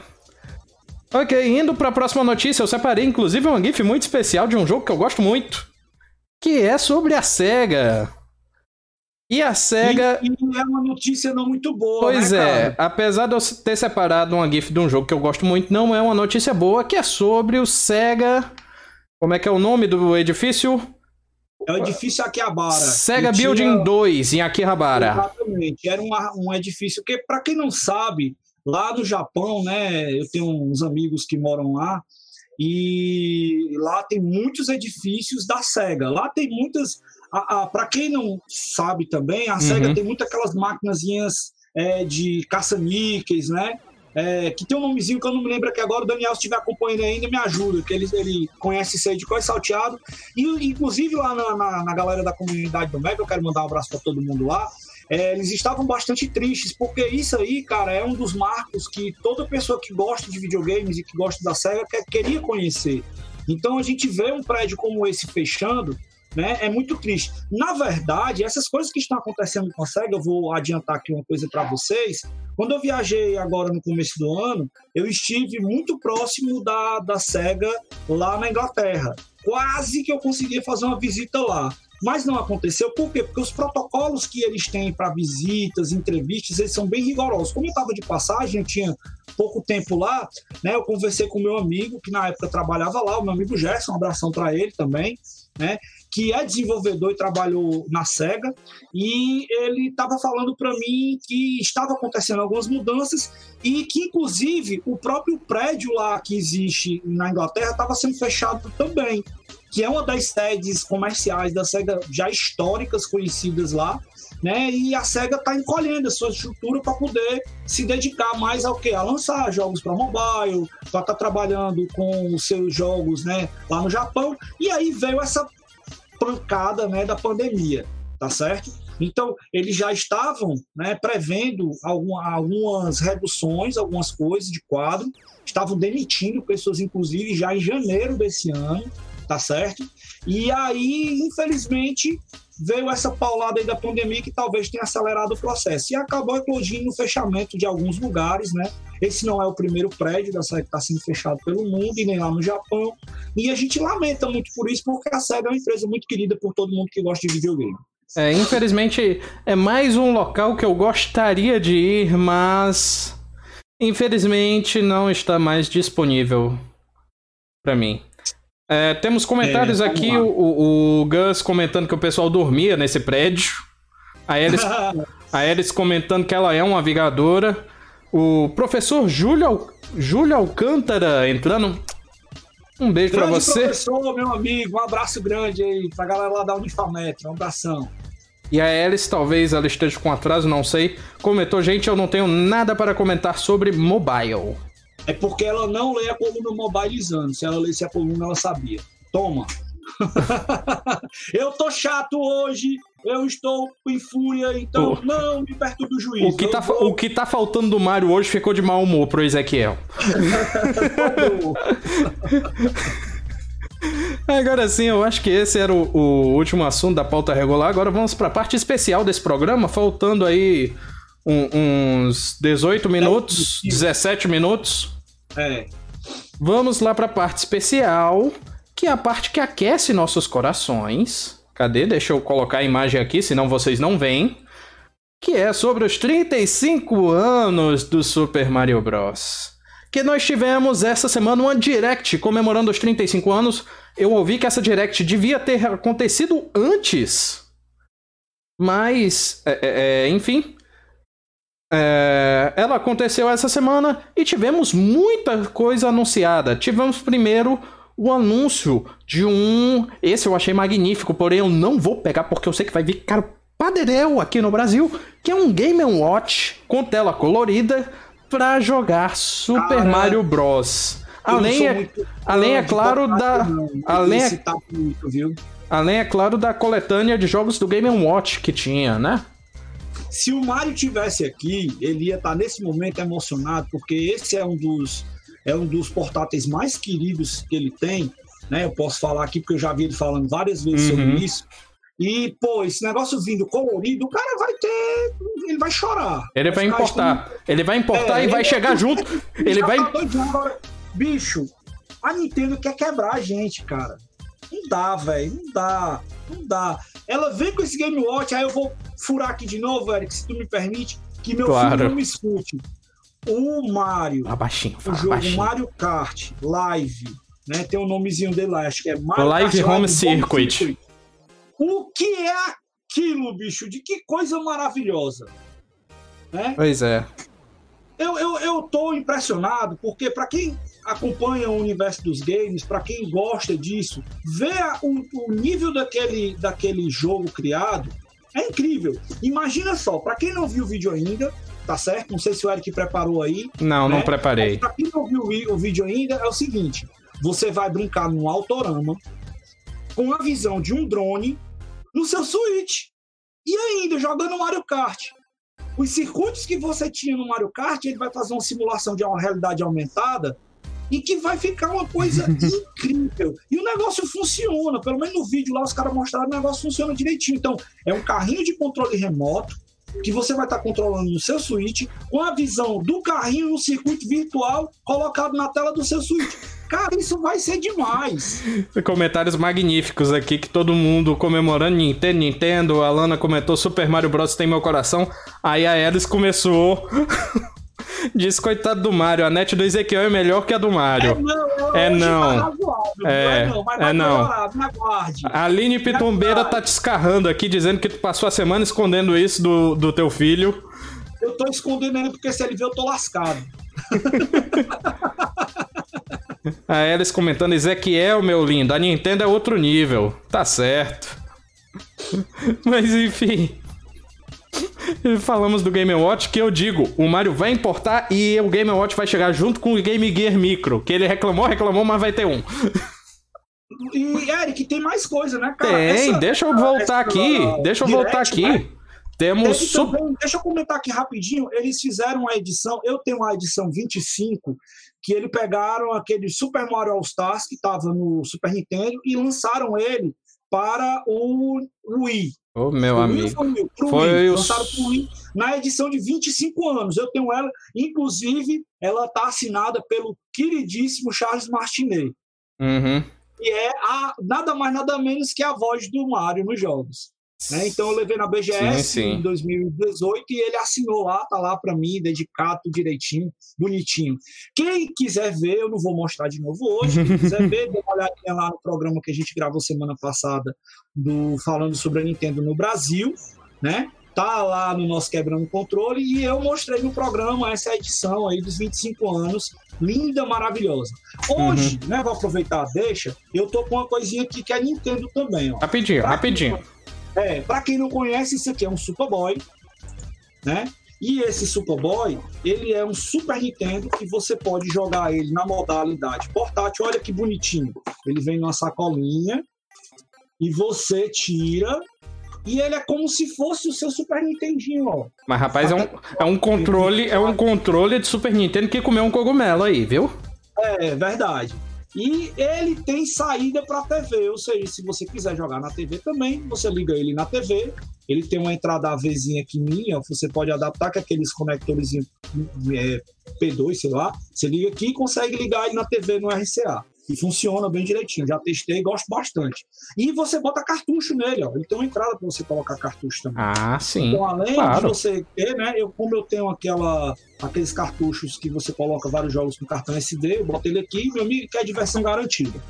Ok, indo pra próxima notícia, eu separei inclusive uma GIF muito especial de um jogo que eu gosto muito. Que é sobre a SEGA. E a SEGA. E, e é uma notícia não muito boa. Pois né, é, apesar de eu ter separado uma GIF de um jogo que eu gosto muito, não é uma notícia boa, que é sobre o SEGA. Como é que é o nome do edifício? É o edifício Akihabara. SEGA E tinha- Building 2, em Akihabara. Exatamente. Era uma- um edifício que, para quem não sabe, lá no Japão, né? Eu tenho uns amigos que moram lá e lá tem muitos edifícios da Sega. Lá tem muitas. Para quem não sabe também, a Sega Uhum. tem muitas aquelas maquinazinhas é, de caça-níqueis, né? É, que tem um nomezinho que eu não me lembro aqui agora. O Daniel, se estiver acompanhando ainda, me ajuda, que ele, ele conhece isso aí de coisa salteado. E, inclusive, lá na, na, na galera da comunidade do Mega, eu quero mandar um abraço para todo mundo lá. é, eles estavam bastante tristes, porque isso aí, cara, é um dos marcos que toda pessoa que gosta de videogames e que gosta da SEGA quer, queria conhecer. Então a gente vê um prédio como esse fechando, né? É muito triste. Na verdade, essas coisas que estão acontecendo com a SEGA, eu vou adiantar aqui uma coisa para vocês. Quando eu viajei agora no começo do ano, eu estive muito próximo da, da SEGA lá na Inglaterra. Quase que eu conseguia fazer uma visita lá. Mas não aconteceu, por quê? Porque os protocolos que eles têm para visitas, entrevistas, eles são bem rigorosos. Como eu estava de passagem, eu tinha pouco tempo lá, né? Eu conversei com meu amigo, que na época trabalhava lá, o meu amigo Gerson, um abração para ele também, né? Que é desenvolvedor e trabalhou na SEGA, e ele estava falando para mim que estava acontecendo algumas mudanças e que, inclusive, o próprio prédio lá que existe na Inglaterra estava sendo fechado também que é uma das sedes comerciais da SEGA já históricas conhecidas lá, né? E a SEGA está encolhendo a sua estrutura para poder se dedicar mais ao que? A lançar jogos para mobile, para estar tá trabalhando com os seus jogos, né? Lá no Japão. E aí veio essa pancada, né? Da pandemia, tá certo? Então, eles já estavam né, prevendo alguma, algumas reduções, algumas coisas de quadro, estavam demitindo pessoas, inclusive, já em janeiro desse ano, tá certo? E aí, infelizmente, veio essa paulada aí da pandemia que talvez tenha acelerado o processo. E acabou eclodindo o fechamento de alguns lugares, né? Esse não é o primeiro prédio da SEGA que está sendo fechado pelo mundo e nem lá no Japão. E a gente lamenta muito por isso, porque a SEGA é uma empresa muito querida por todo mundo que gosta de videogame. É, infelizmente, é mais um local que eu gostaria de ir, mas infelizmente não está mais disponível para mim. É, temos comentários É, aqui, o, o Gus comentando que o pessoal dormia nesse prédio. A Alice, a Alice comentando que ela é uma avigadora. O professor Júlio, Al- Júlio Alcântara entrando. Um beijo pra Grande você. professor, meu amigo, um abraço grande aí pra galera lá da Unifametro, um abração. E a Alice, talvez ela esteja com atraso, não sei. Comentou, gente, eu não tenho nada para comentar sobre mobile. É porque ela não lê a coluna mobilizando. Se ela lesse a coluna, ela sabia. Toma. eu tô chato hoje, eu estou em fúria, então O- não me perturbe o juízo. O que, tá, vou- o que tá faltando do Mario hoje ficou de mau humor pro Ezequiel. Agora sim, eu acho que esse era o, o último assunto da pauta regular. Agora vamos pra parte especial desse programa, faltando aí um- uns 18 minutos, 17 minutos. É. Vamos lá pra parte especial, que é a parte que aquece nossos corações. Cadê? Deixa eu colocar a imagem aqui, senão vocês não veem. Que é sobre os 35 anos do Super Mario Bros. Que nós tivemos essa semana uma direct comemorando os 35 anos. Eu ouvi que essa Direct devia ter acontecido antes. Mas, é, é, é enfim. É, ela aconteceu essa semana e tivemos muita coisa anunciada. Tivemos primeiro o anúncio de um. Esse eu achei magnífico, porém eu não vou pegar porque eu sei que vai vir caro padrão aqui no Brasil, que é um Game Watch com tela colorida para jogar Super Mario Bros. Além, é, além é claro da. Além é, além é claro da coletânea de jogos do Game Watch que tinha, né? Se o Mario tivesse aqui, ele ia estar tá nesse momento emocionado, porque esse é um dos é um dos portáteis mais queridos que ele tem, né? Eu posso falar aqui porque eu já vi ele falando várias vezes uhum. sobre isso. E, pô, esse negócio vindo colorido, o cara vai ter. Ele vai chorar. Ele vai importar. Ele vai importar é, e vai chegar junto. Ele vai. Agora, bicho, a Nintendo quer quebrar a gente, cara. Não dá, velho. Não dá. Não dá. Ela vem com esse Game Watch, aí eu vou furar aqui de novo, Eric, se tu me permite, que meu claro. filho não me escute. O Mario. Abaixinho, fala, o jogo abaixinho. Mario Kart Live, né? Tem o um nomezinho dele lá, acho que é Mario Live Kart Home Live Circuit. Circuit. O que é aquilo, bicho? De que coisa maravilhosa. Né? Pois é. Eu, eu, eu tô impressionado, porque para quem acompanha o universo dos games, para quem gosta disso, ver o, o nível daquele, daquele jogo criado é incrível. Imagina só, para quem não viu o vídeo ainda, tá certo? Não sei se o Eric preparou aí. Não, né? não preparei. Para quem não viu o vídeo ainda, é o seguinte: você vai brincar num autorama com a visão de um drone no seu Switch. E ainda jogando Mario Kart. Os circuitos que você tinha no Mario Kart, ele vai fazer uma simulação de uma realidade aumentada e que vai ficar uma coisa incrível. E o negócio funciona, pelo menos no vídeo lá os caras mostraram o negócio funciona direitinho. Então, é um carrinho de controle remoto que você vai estar controlando no seu Switch com a visão do carrinho no circuito virtual colocado na tela do seu Switch. Cara, isso vai ser demais. Comentários magníficos aqui que todo mundo comemorando Nintendo, Nintendo. A Lana comentou Super Mario Bros. tem meu coração. Aí a Alice começou. Diz, coitado do Mario, a net do Ezequiel é melhor que a do Mario. É não. É não. É, é não. A Aline Pitombeira tá te escarrando aqui, dizendo que tu passou a semana escondendo isso do, do teu filho. Eu tô escondendo ele porque se ele ver eu tô lascado. A Alice comentando, Ezequiel, meu lindo, a Nintendo é outro nível. Tá certo. Mas enfim. Falamos do Game Watch, que eu digo, o Mario vai importar e o Game Watch vai chegar junto com o Game Gear Micro. Que ele reclamou, reclamou, mas vai ter um. E, Eric, tem mais coisa, né, cara? Tem, essa, deixa eu voltar aqui. Deixa eu direct, voltar aqui. Né? Temos. Também, deixa eu comentar aqui rapidinho. Eles fizeram uma edição. Eu tenho uma edição 25 que eles pegaram aquele Super Mario All Stars que estava no Super Nintendo e lançaram ele para o Wii. Ô, oh, meu o amigo. Foi, foi Wii. O... Lançaram pro na edição de 25 anos. Eu tenho ela, inclusive, ela está assinada pelo queridíssimo Charles Martinet. Uhum. E é a, nada mais, nada menos que a voz do Mario nos jogos. Né? Então eu levei na BGS sim, sim. em 2018 e ele assinou lá, tá lá para mim, dedicado direitinho, bonitinho. Quem quiser ver, eu não vou mostrar de novo hoje, quem quiser ver, dê uma olhadinha lá no programa que a gente gravou semana passada do falando sobre a Nintendo no Brasil, né? Tá lá no nosso Quebrando Controle e eu mostrei no programa essa edição aí dos 25 anos, linda, maravilhosa. Hoje, uhum. né, vou aproveitar, deixa, eu tô com uma coisinha aqui que é Nintendo também, ó. Rapidinho, pra rapidinho. É, para quem não conhece, isso aqui é um Superboy, né? E esse Superboy, ele é um Super Nintendo que você pode jogar ele na modalidade portátil. Olha que bonitinho. Ele vem numa sacolinha e você tira e ele é como se fosse o seu Super Nintendinho, ó. Mas rapaz, é um, é um controle, é um controle de Super Nintendo que comeu um cogumelo aí, viu? É, verdade. E ele tem saída para TV, ou seja, se você quiser jogar na TV também, você liga ele na TV. Ele tem uma entrada AVzinha aqui minha, você pode adaptar com aqueles conectores é, P2, sei lá. Você liga aqui e consegue ligar ele na TV no RCA. E funciona bem direitinho. Já testei e gosto bastante. E você bota cartucho nele, ó. Ele tem uma entrada para você colocar cartucho também. Ah, sim. Então, além claro. de você ter, né? Eu, como eu tenho aquela, aqueles cartuchos que você coloca vários jogos com cartão SD, eu boto ele aqui, meu amigo, que é diversão garantida.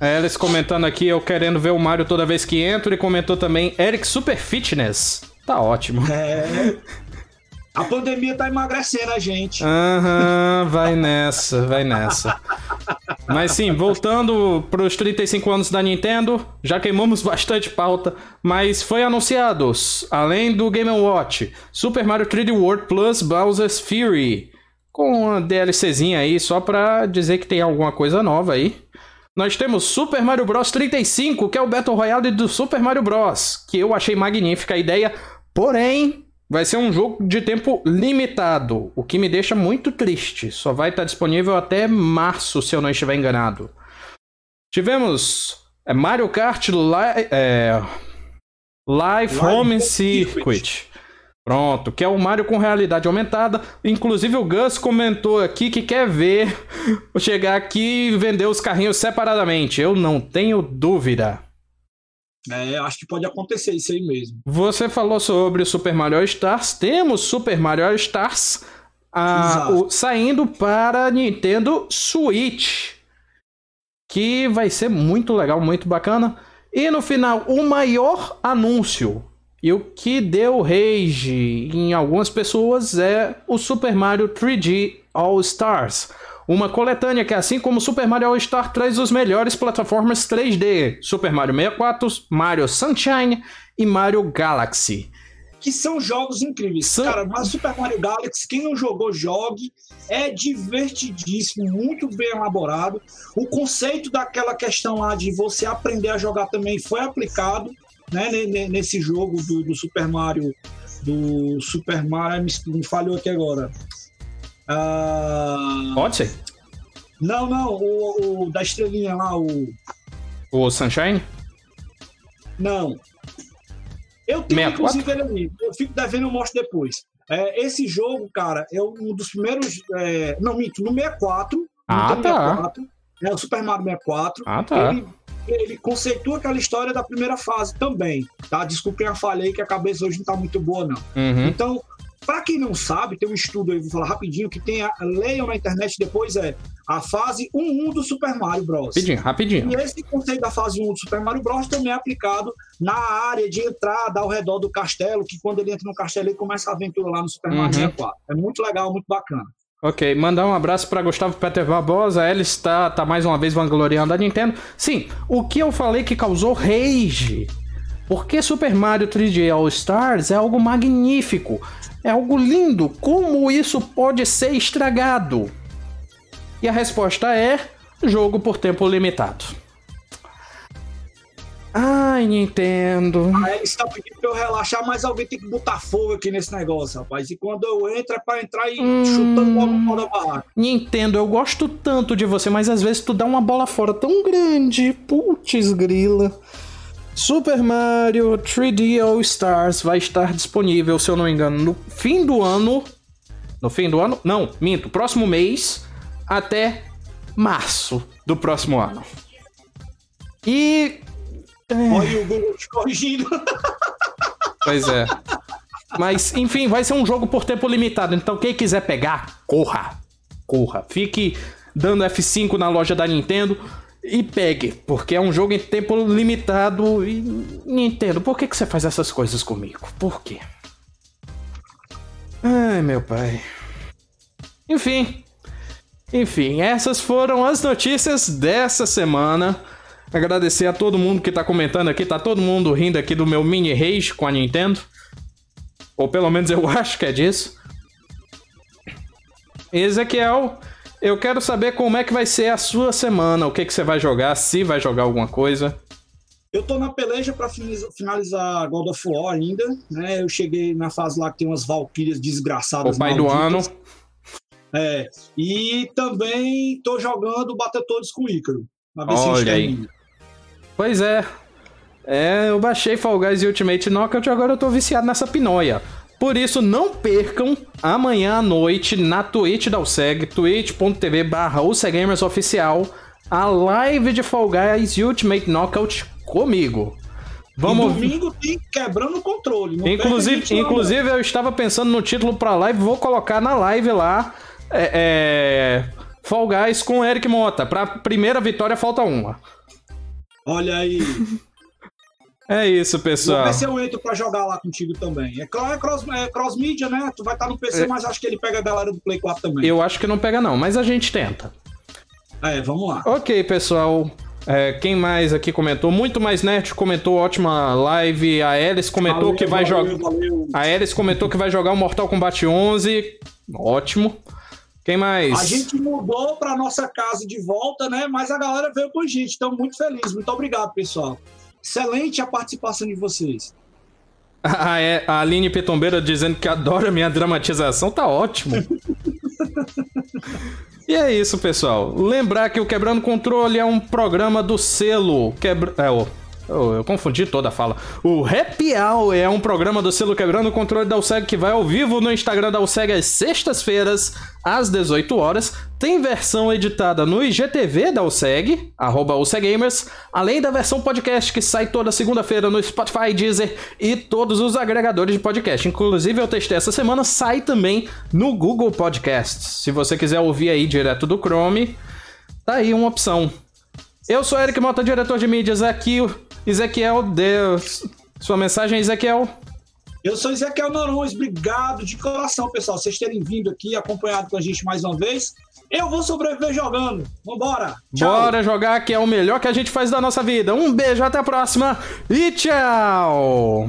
A Alice comentando aqui, eu querendo ver o Mario toda vez que entro, e comentou também Eric Super Fitness. Tá ótimo. É. A pandemia tá emagrecendo a gente. Aham, vai nessa, vai nessa. Mas sim, voltando para os 35 anos da Nintendo, já queimamos bastante pauta, mas foi anunciado, além do Game Watch, Super Mario 3D World Plus Bowser's Fury, com uma DLCzinha aí, só pra dizer que tem alguma coisa nova aí. Nós temos Super Mario Bros 35, que é o Battle Royale do Super Mario Bros, que eu achei magnífica a ideia, porém Vai ser um jogo de tempo limitado, o que me deixa muito triste. Só vai estar disponível até março, se eu não estiver enganado. Tivemos é, Mario Kart Li é, Live Home Circuit. Pronto, que é o Mario com realidade aumentada. Inclusive o Gus comentou aqui que quer ver chegar aqui e vender os carrinhos separadamente. Eu não tenho dúvida. É, acho que pode acontecer isso aí mesmo. Você falou sobre o Super Mario Stars. Temos Super Mario Stars ah, o, saindo para Nintendo Switch. Que vai ser muito legal, muito bacana. E no final, o maior anúncio e o que deu rage em algumas pessoas é o Super Mario 3D All Stars. Uma coletânea que, assim como Super Mario All-Star, traz os melhores plataformas 3D: Super Mario 64, Mario Sunshine e Mario Galaxy. Que são jogos incríveis. São... Cara, mas Super Mario Galaxy, quem não jogou, jogue. É divertidíssimo, muito bem elaborado. O conceito daquela questão lá de você aprender a jogar também foi aplicado né, nesse jogo do, do Super Mario. Do Super Mario, me, me falhou aqui agora. Uh... Odyssey? Não, não, o, o, da estrelinha lá, o. O Sunshine? Não. Eu tenho 64? inclusive ele ali. Eu fico devendo, eu mostro depois. É, esse jogo, cara, é um dos primeiros. É... Não, minto, no 64. Ah, tá. 64, é o Super Mario 64. Ah, tá. Ele, ele conceitua aquela história da primeira fase também, tá? Desculpem a falha aí que a cabeça hoje não tá muito boa, não. Uhum. Então, para quem não sabe, tem um estudo aí, vou falar rapidinho, que tem a, leiam na internet depois, é a fase 1.1 do Super Mario Bros. Rapidinho, rapidinho. E esse conceito da fase 1 do Super Mario Bros. também é aplicado na área de entrada ao redor do castelo, que quando ele entra no castelo, ele começa a aventura lá no Super Mario uhum. 64. É muito legal, muito bacana. Ok, mandar um abraço para Gustavo Peter Barbosa. Ela está tá mais uma vez vangloriando a Nintendo. Sim, o que eu falei que causou rage. Porque Super Mario 3D All Stars é algo magnífico. É algo lindo. Como isso pode ser estragado? E a resposta é: jogo por tempo limitado. Ai, Nintendo. Aí ele está pedindo pra eu relaxar, mas alguém tem que botar fogo aqui nesse negócio, rapaz. E quando eu entro é pra entrar e hum... chutando bola fora da barraca. Nintendo, eu gosto tanto de você, mas às vezes tu dá uma bola fora tão grande. Putz, grila. Super Mario 3D All Stars vai estar disponível, se eu não me engano, no fim do ano. No fim do ano? Não, minto, próximo mês até março do próximo ano. E. É... Olha o Google te corrigindo. Pois é. Mas, enfim, vai ser um jogo por tempo limitado. Então, quem quiser pegar, corra. Corra. Fique dando F5 na loja da Nintendo e pegue, porque é um jogo em tempo limitado e Nintendo, por que, que você faz essas coisas comigo? Por quê? Ai, meu pai. Enfim. Enfim, essas foram as notícias dessa semana. Agradecer a todo mundo que tá comentando aqui, tá todo mundo rindo aqui do meu mini rage com a Nintendo. Ou pelo menos eu acho que é disso. Ezequiel, eu quero saber como é que vai ser a sua semana, o que, que você vai jogar, se vai jogar alguma coisa. Eu tô na peleja para finalizar God of War ainda, né? Eu cheguei na fase lá que tem umas valquírias desgraçadas. O pai malditas. do ano. É. E também tô jogando Battletoads com o Ícaro. Olha aí. Pois é. É, eu baixei Fall Guys Ultimate Knockout e agora eu tô viciado nessa pinóia. Por isso, não percam amanhã à noite na Twitch da USEG, twitch.tv barra Oficial, a live de Fall Guys Ultimate Knockout comigo. Vamos... E domingo tem quebrando o controle. Inclusive, inclusive eu estava pensando no título para live, vou colocar na live lá é, é... Fall Guys com Eric Mota. Para primeira vitória falta uma. Olha aí. É isso, pessoal. No PC eu entro pra jogar lá contigo também. É, é cross, é cross mídia, né? Tu vai estar tá no PC, é. mas acho que ele pega a galera do Play 4 também. Eu acho que não pega, não, mas a gente tenta. É, vamos lá. Ok, pessoal. É, quem mais aqui comentou? Muito mais nerd comentou ótima live. A Alice comentou valeu, que vai jogar. A Alice comentou que vai jogar o Mortal Kombat 11. Ótimo. Quem mais? A gente mudou para nossa casa de volta, né? Mas a galera veio com a gente. Estamos muito felizes. Muito obrigado, pessoal. Excelente a participação de vocês. Ah, é, a Aline Petombeira dizendo que adora minha dramatização, tá ótimo. e é isso, pessoal. Lembrar que o Quebrando Controle é um programa do selo. Quebra... É, o eu, eu, confundi toda a fala. O Happy Hour é um programa do selo Quebrando o Controle da USEG que vai ao vivo no Instagram da USEG às sextas-feiras, às 18 horas. Tem versão editada no IGTV da USEG, arroba USEGamers, além da versão podcast que sai toda segunda-feira no Spotify, Deezer e todos os agregadores de podcast. Inclusive, eu testei essa semana, sai também no Google Podcasts. Se você quiser ouvir aí direto do Chrome, tá aí uma opção. Eu sou Eric Mota, diretor de mídias aqui. Ezequiel, Deus. Sua mensagem, Ezequiel? Eu sou Ezequiel Norões, obrigado de coração, pessoal, vocês terem vindo aqui, acompanhado com a gente mais uma vez. Eu vou sobreviver jogando. Vambora. Tchau. Bora jogar, que é o melhor que a gente faz da nossa vida. Um beijo, até a próxima e tchau!